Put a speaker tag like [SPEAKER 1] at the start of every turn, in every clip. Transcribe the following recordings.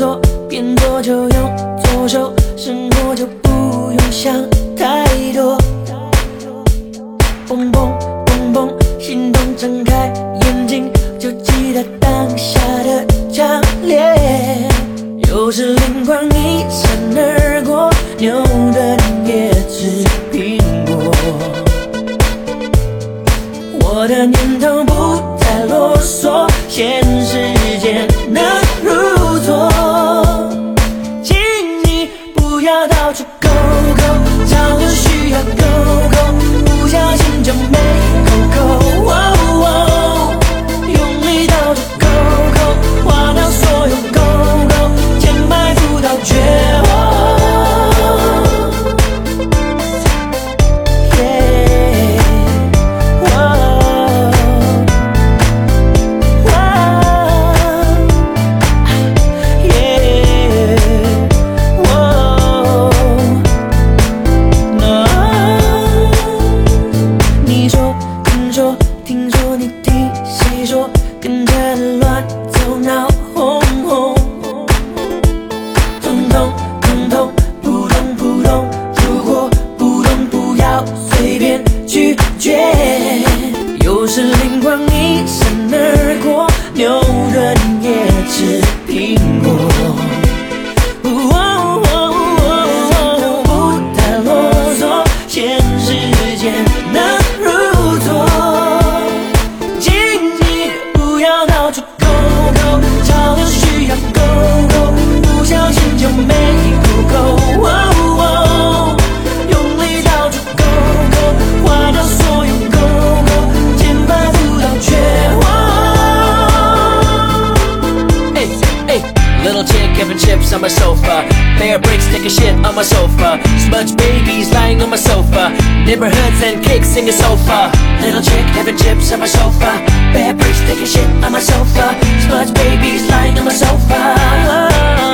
[SPEAKER 1] 左变左就用左手，生活就不用想太多。砰砰砰砰，心动展开。到处 go go，交流需要 go。说你听谁说，跟着乱走闹哄哄，通通通通扑通扑通，如果不懂不要随便拒绝。有时灵光一闪而过，牛顿
[SPEAKER 2] on my sofa. Bear bricks taking shit on my sofa. Smudge babies lying on my sofa. Neighborhoods and cakes singing sofa. Little chick having chips on my sofa. Bear bricks taking shit on my sofa. Smudge babies lying on my sofa.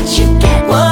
[SPEAKER 2] what you get. Whoa.